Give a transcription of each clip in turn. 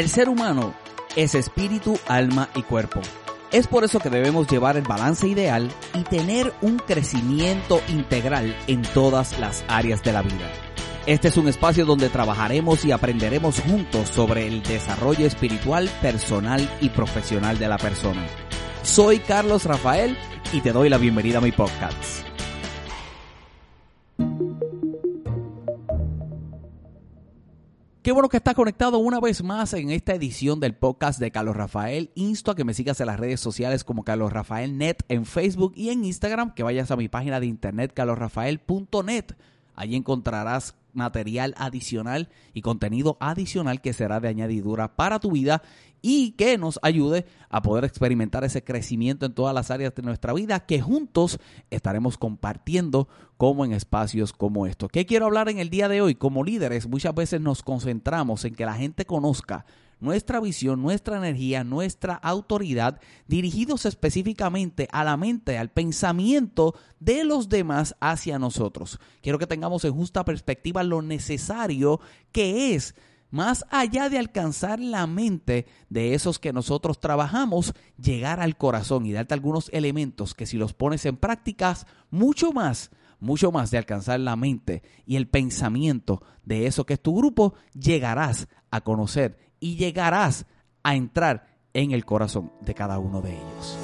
El ser humano es espíritu, alma y cuerpo. Es por eso que debemos llevar el balance ideal y tener un crecimiento integral en todas las áreas de la vida. Este es un espacio donde trabajaremos y aprenderemos juntos sobre el desarrollo espiritual, personal y profesional de la persona. Soy Carlos Rafael y te doy la bienvenida a mi podcast. Qué bueno que estás conectado una vez más en esta edición del podcast de Carlos Rafael. Insto a que me sigas en las redes sociales como Carlos Rafael Net en Facebook y en Instagram, que vayas a mi página de internet carlosrafael.net. Allí encontrarás material adicional y contenido adicional que será de añadidura para tu vida y que nos ayude a poder experimentar ese crecimiento en todas las áreas de nuestra vida que juntos estaremos compartiendo como en espacios como estos. ¿Qué quiero hablar en el día de hoy? Como líderes muchas veces nos concentramos en que la gente conozca nuestra visión, nuestra energía, nuestra autoridad, dirigidos específicamente a la mente, al pensamiento de los demás hacia nosotros. Quiero que tengamos en justa perspectiva lo necesario que es más allá de alcanzar la mente de esos que nosotros trabajamos, llegar al corazón y darte algunos elementos que si los pones en prácticas, mucho más, mucho más de alcanzar la mente y el pensamiento de eso que es tu grupo, llegarás a conocer y llegarás a entrar en el corazón de cada uno de ellos.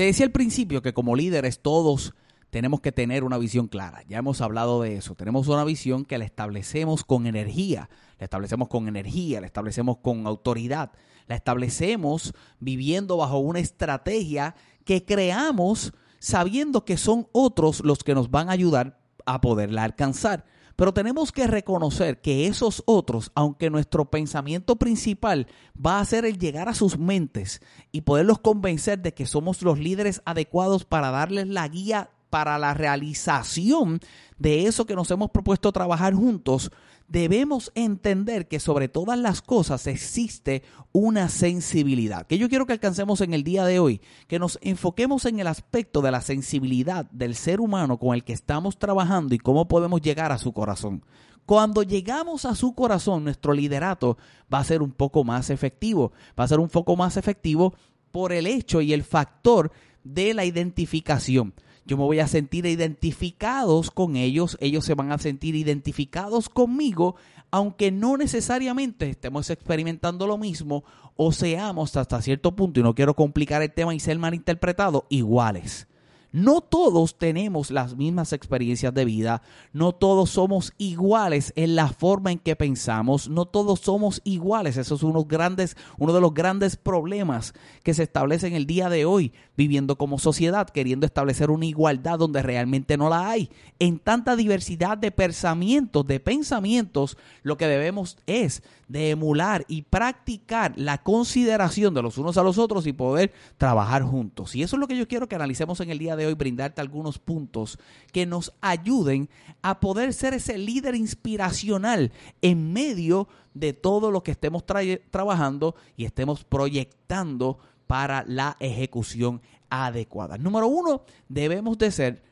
Te decía al principio que como líderes todos tenemos que tener una visión clara. Ya hemos hablado de eso. Tenemos una visión que la establecemos con energía, la establecemos con energía, la establecemos con autoridad, la establecemos viviendo bajo una estrategia que creamos sabiendo que son otros los que nos van a ayudar a poderla alcanzar. Pero tenemos que reconocer que esos otros, aunque nuestro pensamiento principal va a ser el llegar a sus mentes y poderlos convencer de que somos los líderes adecuados para darles la guía para la realización de eso que nos hemos propuesto trabajar juntos, debemos entender que sobre todas las cosas existe una sensibilidad. Que yo quiero que alcancemos en el día de hoy, que nos enfoquemos en el aspecto de la sensibilidad del ser humano con el que estamos trabajando y cómo podemos llegar a su corazón. Cuando llegamos a su corazón, nuestro liderato va a ser un poco más efectivo. Va a ser un poco más efectivo por el hecho y el factor de la identificación yo me voy a sentir identificados con ellos, ellos se van a sentir identificados conmigo, aunque no necesariamente estemos experimentando lo mismo o seamos hasta cierto punto, y no quiero complicar el tema y ser malinterpretado, iguales. No todos tenemos las mismas experiencias de vida, no todos somos iguales en la forma en que pensamos, no todos somos iguales. Eso es uno, de los grandes problemas que se establecen el día de hoy, viviendo como sociedad, queriendo establecer una igualdad donde realmente no la hay. En tanta diversidad de pensamientos, de pensamientos, lo que debemos es de emular y practicar la consideración de los unos a los otros y poder trabajar juntos. Y eso es lo que yo quiero que analicemos en el día de hoy, brindarte algunos puntos que nos ayuden a poder ser ese líder inspiracional en medio de todo lo que estemos trabajando y estemos proyectando para la ejecución adecuada. Número uno, debemos de ser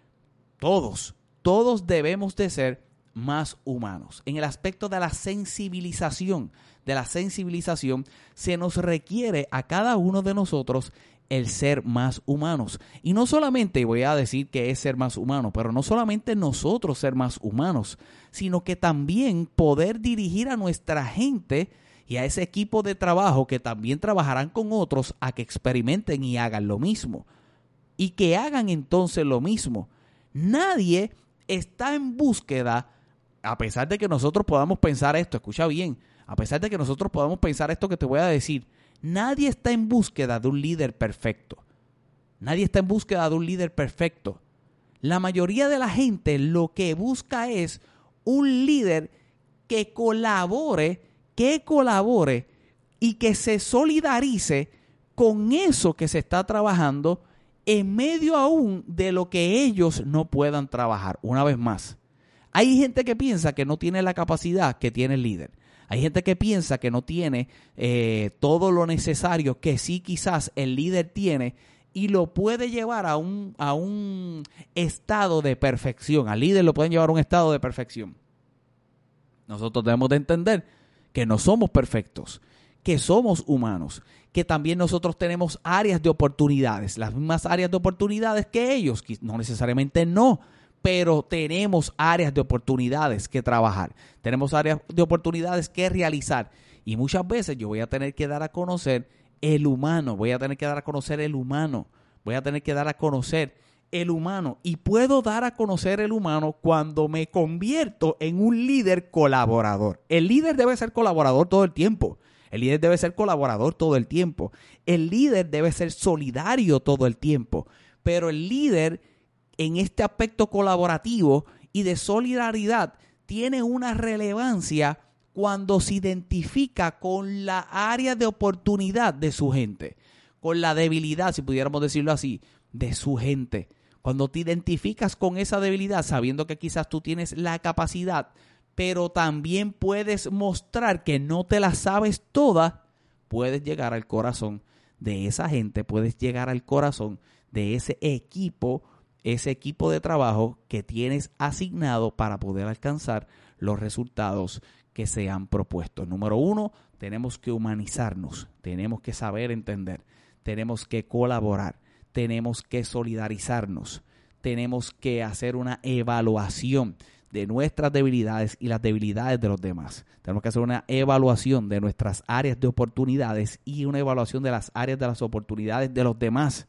todos, todos debemos de ser más humanos. En el aspecto de la sensibilización, de la sensibilización, se nos requiere a cada uno de nosotros el ser más humanos. Y no solamente voy a decir que es ser más humano, pero no solamente nosotros ser más humanos, sino que también poder dirigir a nuestra gente y a ese equipo de trabajo que también trabajarán con otros a que experimenten y hagan lo mismo. Y que hagan entonces lo mismo. Nadie está en búsqueda a pesar de que nosotros podamos pensar esto, escucha bien, a pesar de que nosotros podamos pensar esto que te voy a decir, nadie está en búsqueda de un líder perfecto. Nadie está en búsqueda de un líder perfecto. La mayoría de la gente lo que busca es un líder que colabore, que colabore y que se solidarice con eso que se está trabajando en medio aún de lo que ellos no puedan trabajar. Una vez más, Hay gente que piensa que no tiene la capacidad que tiene el líder. Hay gente que piensa que no tiene eh, todo lo necesario que sí quizás el líder tiene y lo puede llevar a un, a un estado de perfección. Al líder lo pueden llevar a un estado de perfección. Nosotros debemos de entender que no somos perfectos, que somos humanos, que también nosotros tenemos áreas de oportunidades, las mismas áreas de oportunidades que ellos, no necesariamente no, pero tenemos áreas de oportunidades que trabajar, tenemos áreas de oportunidades que realizar y muchas veces yo voy a tener que dar a conocer el humano, voy a tener que dar a conocer el humano, voy a tener que dar a conocer el humano y puedo dar a conocer el humano cuando me convierto en un líder colaborador. El líder debe ser colaborador todo el tiempo. El líder debe ser colaborador todo el tiempo. El líder debe ser solidario todo el tiempo. Pero el líder en este aspecto colaborativo y de solidaridad tiene una relevancia cuando se identifica con la área de oportunidad de su gente, con la debilidad, si pudiéramos decirlo así, de su gente. Cuando te identificas con esa debilidad, sabiendo que quizás tú tienes la capacidad, pero también puedes mostrar que no te la sabes toda, puedes llegar al corazón de esa gente, puedes llegar al corazón de ese equipo ese equipo de trabajo que tienes asignado para poder alcanzar los resultados que se han propuesto. Número uno, tenemos que humanizarnos, tenemos que saber entender, tenemos que colaborar, tenemos que solidarizarnos, tenemos que hacer una evaluación de nuestras debilidades y las debilidades de los demás. Tenemos que hacer una evaluación de nuestras áreas de oportunidades y una evaluación de las áreas de las oportunidades de los demás.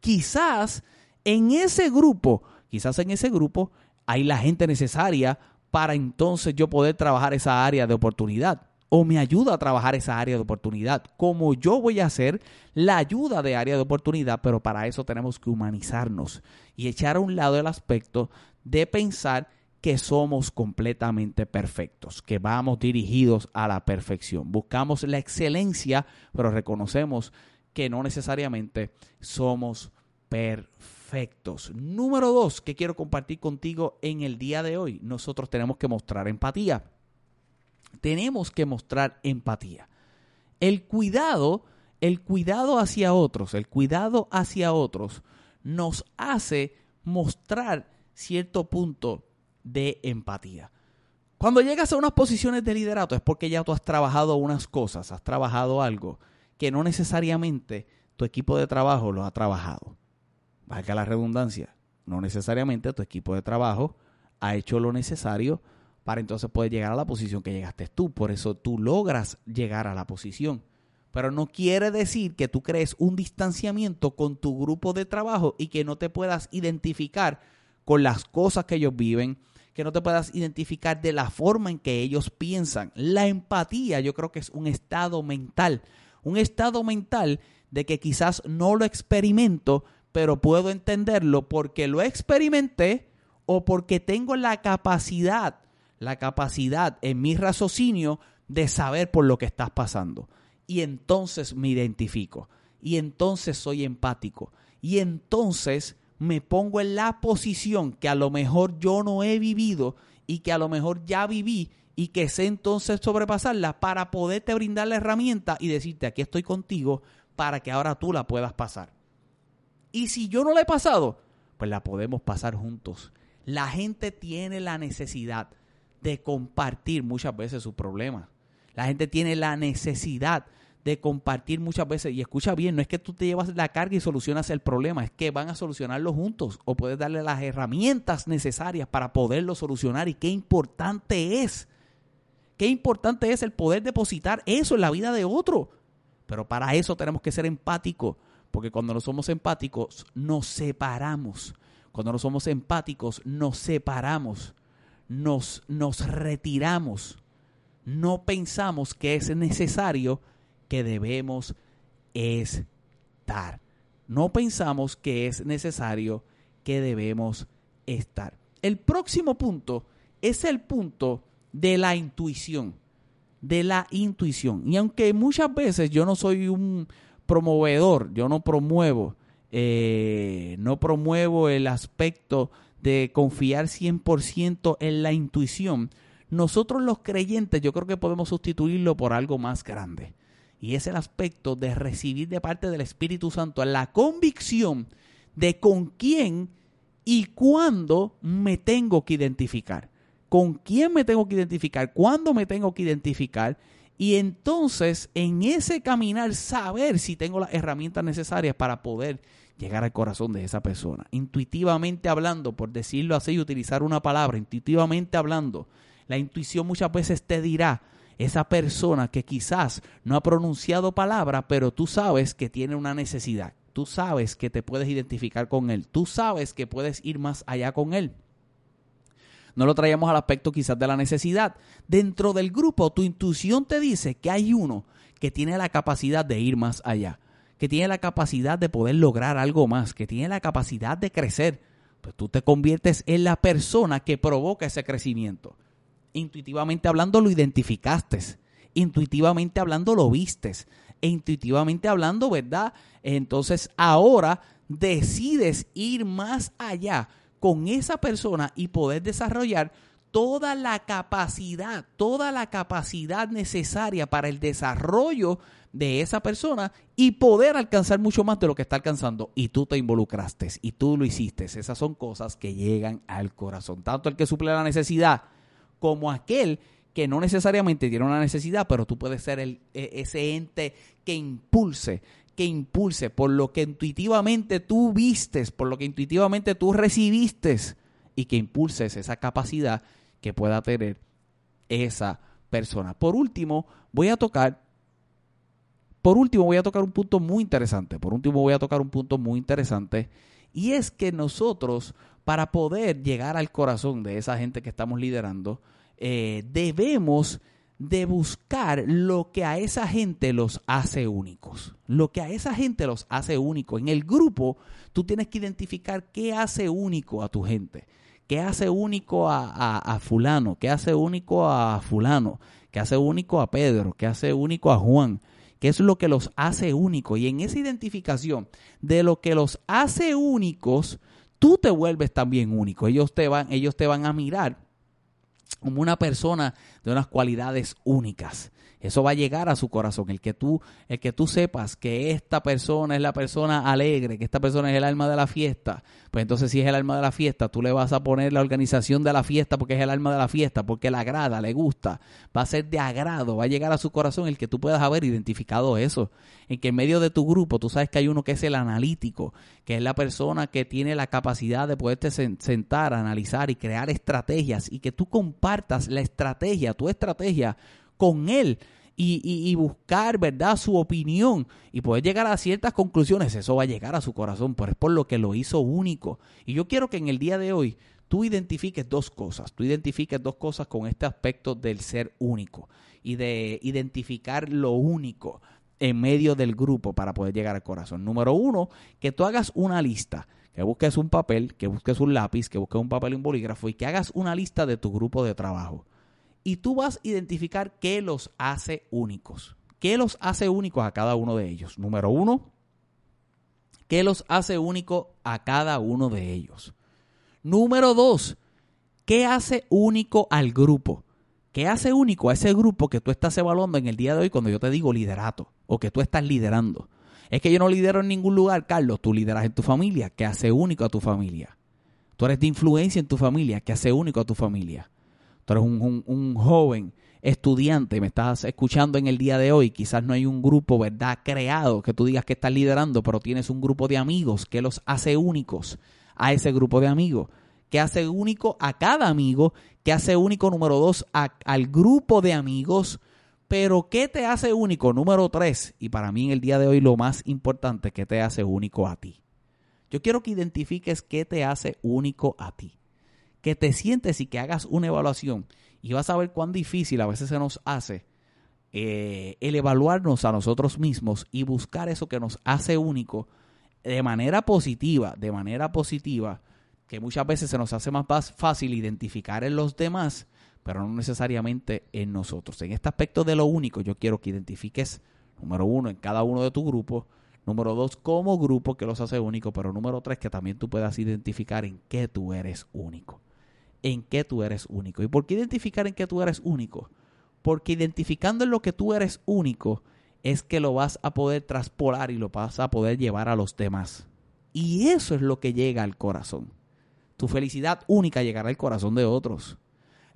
Quizás en ese grupo, quizás en ese grupo hay la gente necesaria para entonces yo poder trabajar esa área de oportunidad o me ayuda a trabajar esa área de oportunidad, como yo voy a hacer la ayuda de área de oportunidad, pero para eso tenemos que humanizarnos y echar a un lado el aspecto de pensar que somos completamente perfectos, que vamos dirigidos a la perfección. Buscamos la excelencia, pero reconocemos que no necesariamente somos Número dos que quiero compartir contigo en el día de hoy. Nosotros tenemos que mostrar empatía. Tenemos que mostrar empatía. El cuidado, el cuidado hacia otros, el cuidado hacia otros nos hace mostrar cierto punto de empatía. Cuando llegas a unas posiciones de liderato es porque ya tú has trabajado unas cosas, has trabajado algo que no necesariamente tu equipo de trabajo lo ha trabajado valga la redundancia, no necesariamente tu equipo de trabajo ha hecho lo necesario para entonces poder llegar a la posición que llegaste tú. Por eso tú logras llegar a la posición. Pero no quiere decir que tú crees un distanciamiento con tu grupo de trabajo y que no te puedas identificar con las cosas que ellos viven, que no te puedas identificar de la forma en que ellos piensan. La empatía yo creo que es un estado mental, un estado mental de que quizás no lo experimento, pero puedo entenderlo porque lo experimenté o porque tengo la capacidad, la capacidad en mi raciocinio de saber por lo que estás pasando. Y entonces me identifico. Y entonces soy empático. Y entonces me pongo en la posición que a lo mejor yo no he vivido y que a lo mejor ya viví y que sé entonces sobrepasarla para poderte brindar la herramienta y decirte aquí estoy contigo para que ahora tú la puedas pasar. Y si yo no la he pasado, pues la podemos pasar juntos. La gente tiene la necesidad de compartir muchas veces sus problemas. La gente tiene la necesidad de compartir muchas veces. Y escucha bien, no es que tú te llevas la carga y solucionas el problema, es que van a solucionarlo juntos o puedes darle las herramientas necesarias para poderlo solucionar. Y qué importante es, qué importante es el poder depositar eso en la vida de otro. Pero para eso tenemos que ser empáticos. Porque cuando no somos empáticos, nos separamos. Cuando no somos empáticos, nos separamos. Nos, nos retiramos. No pensamos que es necesario que debemos estar. No pensamos que es necesario que debemos estar. El próximo punto es el punto de la intuición. De la intuición. Y aunque muchas veces yo no soy un, promovedor, yo no promuevo, eh, no promuevo el aspecto de confiar 100% en la intuición, nosotros los creyentes yo creo que podemos sustituirlo por algo más grande. Y es el aspecto de recibir de parte del Espíritu Santo la convicción de con quién y cuándo me tengo que identificar. Con quién me tengo que identificar, cuándo me tengo que identificar. Y entonces en ese caminar saber si tengo las herramientas necesarias para poder llegar al corazón de esa persona. Intuitivamente hablando, por decirlo así utilizar una palabra, intuitivamente hablando, la intuición muchas veces te dirá, esa persona que quizás no ha pronunciado palabra, pero tú sabes que tiene una necesidad. Tú sabes que te puedes identificar con él. Tú sabes que puedes ir más allá con él. No lo traíamos al aspecto quizás de la necesidad. Dentro del grupo, tu intuición te dice que hay uno que tiene la capacidad de ir más allá, que tiene la capacidad de poder lograr algo más, que tiene la capacidad de crecer. Pues tú te conviertes en la persona que provoca ese crecimiento. Intuitivamente hablando, lo identificaste. Intuitivamente hablando, lo vistes e intuitivamente hablando, ¿verdad? Entonces ahora decides ir más allá con esa persona y poder desarrollar toda la capacidad, toda la capacidad necesaria para el desarrollo de esa persona y poder alcanzar mucho más de lo que está alcanzando. Y tú te involucraste y tú lo hiciste. Esas son cosas que llegan al corazón. Tanto el que suple la necesidad como aquel que no necesariamente tiene una necesidad, pero tú puedes ser e, ese ente que impulse, que impulse por lo que intuitivamente tú vistes, por lo que intuitivamente tú recibiste y que impulses esa capacidad que pueda tener esa persona. Por último, voy a tocar por último voy a tocar un punto muy interesante. Por último voy a tocar un punto muy interesante y es que nosotros para poder llegar al corazón de esa gente que estamos liderando, eh, debemos de buscar lo que a esa gente los hace únicos. Lo que a esa gente los hace únicos. En el grupo, tú tienes que identificar qué hace único a tu gente. ¿Qué hace único a, a, fulano? ¿Qué hace único a fulano? ¿Qué hace único a Pedro? ¿Qué hace único a Juan? ¿Qué es lo que los hace únicos? Y en esa identificación de lo que los hace únicos, tú te vuelves también único. Ellos te van, ellos te van a mirar como una persona de unas cualidades únicas. Eso va a llegar a su corazón. El que tú, el que tú sepas que esta persona es la persona alegre, que esta persona es el alma de la fiesta, pues entonces si es el alma de la fiesta, tú le vas a poner la organización de la fiesta porque es el alma de la fiesta, porque le agrada, le gusta, va a ser de agrado, va a llegar a su corazón el que tú puedas haber identificado eso. En que en medio de tu grupo tú sabes que hay uno que es el analítico, que es la persona que tiene la capacidad de poderte sentar, analizar y crear estrategias y que tú compartas la estrategia, tu estrategia con él y, buscar, ¿verdad?, su opinión y poder llegar a ciertas conclusiones, eso va a llegar a su corazón, pero es por lo que lo hizo único. Y yo quiero que en el día de hoy tú identifiques dos cosas, tú identifiques dos cosas con este aspecto del ser único y de identificar lo único en medio del grupo para poder llegar al corazón. Número uno, que tú hagas una lista, que busques un papel, que busques un lápiz, que busques un papel y un bolígrafo y que hagas una lista de tu grupo de trabajo y tú vas a identificar qué los hace únicos. ¿Qué los hace únicos a cada uno de ellos? Número uno, ¿qué los hace únicos a cada uno de ellos? Número dos, ¿qué hace único al grupo? ¿Qué hace único a ese grupo que tú estás evaluando en el día de hoy cuando yo te digo liderato o que tú estás liderando? Es que yo no lidero en ningún lugar, Carlos, tú lideras en tu familia. ¿Qué hace único a tu familia? Tú eres de influencia en tu familia. ¿Qué hace único a tu familia? Tú eres un, joven estudiante, me estás escuchando en el día de hoy, quizás no hay un grupo, ¿verdad?, creado que tú digas que estás liderando, pero tienes un grupo de amigos que los hace únicos a ese grupo de amigos, que hace único a cada amigo, que hace único, número dos, al grupo de amigos, pero ¿qué te hace único? Número tres, y para mí en el día de hoy lo más importante, ¿qué te hace único a ti? Yo quiero que identifiques qué te hace único a ti que te sientes y que hagas una evaluación y vas a ver cuán difícil a veces se nos hace eh, el evaluarnos a nosotros mismos y buscar eso que nos hace único de manera positiva, de manera positiva, que muchas veces se nos hace más fácil identificar en los demás, pero no necesariamente en nosotros. En este aspecto de lo único, yo quiero que identifiques, número uno, en cada uno de tu grupo, Número dos, como grupo que los hace únicos. Pero número tres, que también tú puedas identificar en qué tú eres único. En qué tú eres único. ¿Y por qué identificar en qué tú eres único? Porque identificando en lo que tú eres único es que lo vas a poder traspolar y lo vas a poder llevar a los demás. Y eso es lo que llega al corazón. Tu felicidad única llegará al corazón de otros.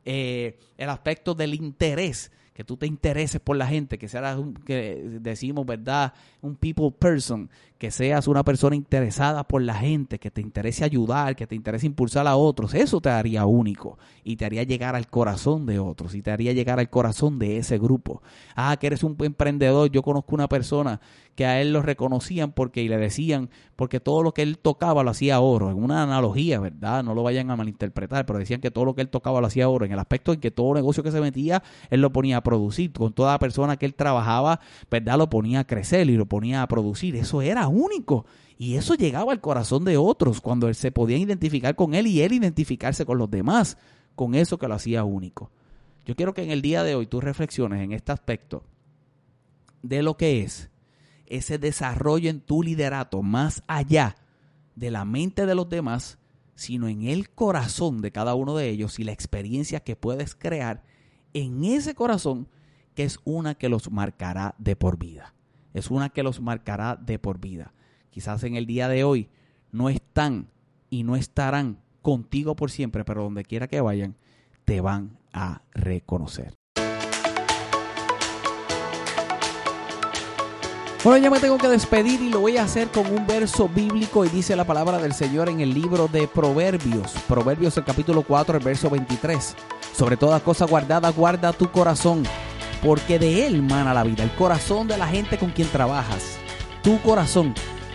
Eh, el aspecto del interés que tú te intereses por la gente, que seas, un, que decimos, ¿verdad? Un people person, que seas una persona interesada por la gente, que te interese ayudar, que te interese impulsar a otros, eso te haría único y te haría llegar al corazón de otros y te haría llegar al corazón de ese grupo. Ah, que eres un emprendedor, yo conozco una persona que a él lo reconocían porque y le decían, porque todo lo que él tocaba lo hacía oro, en una analogía, ¿verdad? No lo vayan a malinterpretar, pero decían que todo lo que él tocaba lo hacía oro, en el aspecto en que todo negocio que se metía, él lo ponía a producir, con toda persona que él trabajaba, ¿verdad? Lo ponía a crecer y lo ponía a producir, eso era único. Y eso llegaba al corazón de otros cuando él se podía identificar con él y él identificarse con los demás, con eso que lo hacía único. Yo quiero que en el día de hoy tú reflexiones en este aspecto de lo que es ese desarrollo en tu liderato más allá de la mente de los demás, sino en el corazón de cada uno de ellos y la experiencia que puedes crear en ese corazón que es una que los marcará de por vida. Es una que los marcará de por vida. Quizás en el día de hoy no están y no estarán contigo por siempre, pero donde quiera que vayan, te van a reconocer. Bueno, ya me tengo que despedir y lo voy a hacer con un verso bíblico y dice la palabra del Señor en el libro de Proverbios. Proverbios el capítulo 4, el verso 23. Sobre toda cosa guardada, guarda tu corazón, porque de él mana la vida, el corazón de la gente con quien trabajas. Tu corazón,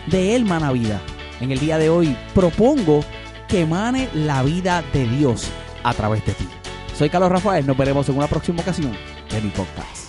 de él mana vida. En el día de hoy propongo que emane la vida de Dios a través de ti. Soy Carlos Rafael, nos veremos en una próxima ocasión de mi podcast.